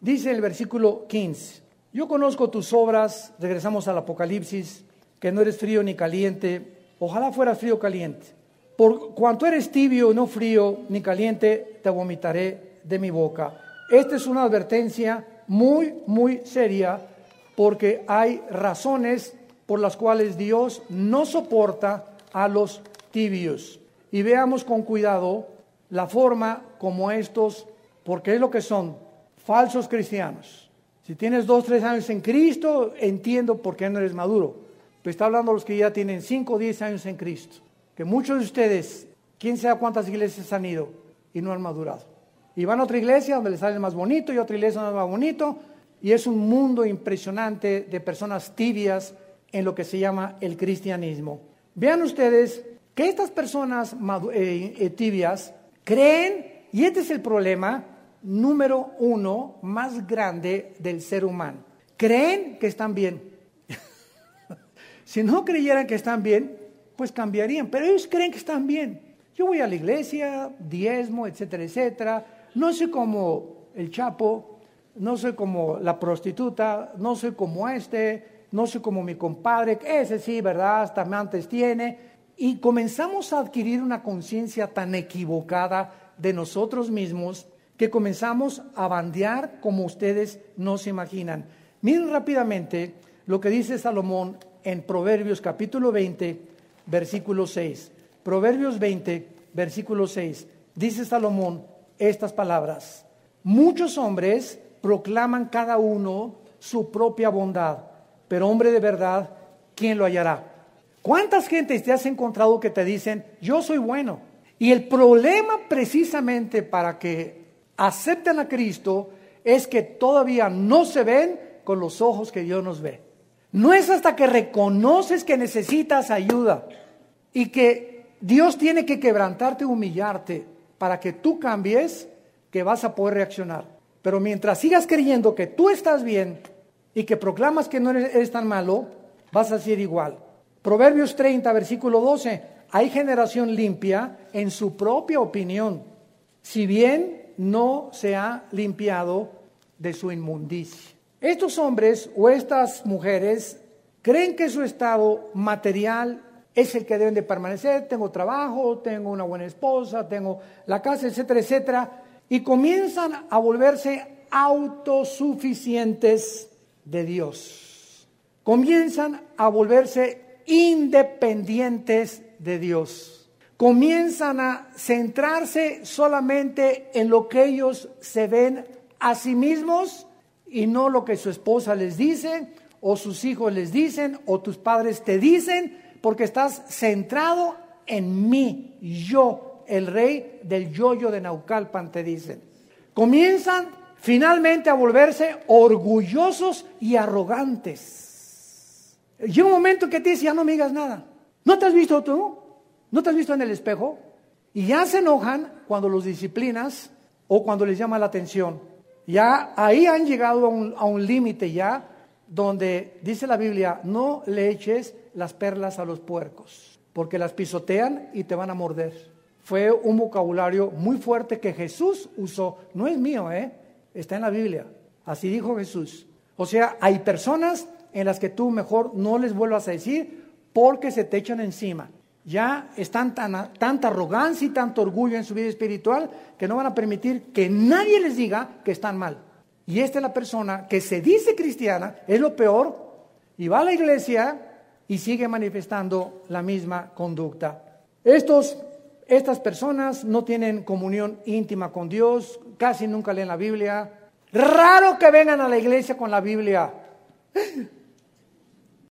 Dice el versículo 15, yo conozco tus obras, regresamos al Apocalipsis, que no eres frío ni caliente, ojalá fueras frío caliente. Por cuanto eres tibio, no frío ni caliente, te vomitaré de mi boca. Esta es una advertencia muy, muy seria porque hay razones por las cuales Dios no soporta a los tibios. Y veamos con cuidado la forma como estos, porque es lo que son, falsos cristianos. Si tienes dos, tres años en Cristo, entiendo por qué no eres maduro. Pero está hablando de los que ya tienen cinco o diez años en Cristo. Que muchos de ustedes, quién sabe cuántas iglesias han ido y no han madurado. Y van a otra iglesia donde les sale más bonito y otra iglesia donde más bonito. Y es un mundo impresionante de personas tibias en lo que se llama el cristianismo. Vean ustedes que estas personas eh, eh, tibias creen, y este es el problema, número uno más grande del ser humano. Creen que están bien. si no creyeran que están bien, pues cambiarían, pero ellos creen que están bien. Yo voy a la iglesia, diezmo, etcétera, etcétera. No soy como el Chapo, no soy como la prostituta, no soy como este, no soy como mi compadre, ese sí, ¿verdad? Hasta antes tiene. Y comenzamos a adquirir una conciencia tan equivocada de nosotros mismos que comenzamos a bandear como ustedes no se imaginan. Miren rápidamente lo que dice Salomón en Proverbios capítulo 20, versículo 6. Proverbios 20, versículo 6. Dice Salomón estas palabras. Muchos hombres proclaman cada uno su propia bondad, pero hombre de verdad, ¿quién lo hallará? ¿Cuántas gentes te has encontrado que te dicen, yo soy bueno? Y el problema precisamente para que acepten a Cristo es que todavía no se ven con los ojos que Dios nos ve. No es hasta que reconoces que necesitas ayuda y que Dios tiene que quebrantarte, humillarte para que tú cambies, que vas a poder reaccionar. Pero mientras sigas creyendo que tú estás bien y que proclamas que no eres, tan malo, vas a ser igual. Proverbios 30, versículo 12. Hay generación limpia en su propia opinión, si bien no se ha limpiado de su inmundicia. Estos hombres o estas mujeres creen que su estado material es el que deben de permanecer. Tengo trabajo, tengo una buena esposa, tengo la casa, etcétera, etcétera. Y comienzan a volverse autosuficientes de Dios. Comienzan a volverse independientes de Dios comienzan a centrarse solamente en lo que ellos se ven a sí mismos y no lo que su esposa les dice o sus hijos les dicen o tus padres te dicen, porque estás centrado en mí, yo, el rey del yoyo de Naucalpan, te dicen. Comienzan finalmente a volverse orgullosos y arrogantes. Llega un momento que te dice, ya no me digas nada. ¿No te has visto tú? ¿No te has visto en el espejo? Y ya se enojan cuando los disciplinas o cuando les llama la atención. Ya ahí han llegado a un, a un límite ya donde dice la Biblia, no le eches las perlas a los puercos, porque las pisotean y te van a morder. Fue un vocabulario muy fuerte que Jesús usó. No es mío, ¿eh? Está en la Biblia. Así dijo Jesús. O sea, hay personas en las que tú mejor no les vuelvas a decir porque se te echan encima ya están tan, tanta arrogancia y tanto orgullo en su vida espiritual que no van a permitir que nadie les diga que están mal. Y esta es la persona que se dice cristiana, es lo peor, y va a la iglesia y sigue manifestando la misma conducta. Estos, estas personas no tienen comunión íntima con Dios, casi nunca leen la Biblia. Raro que vengan a la iglesia con la Biblia.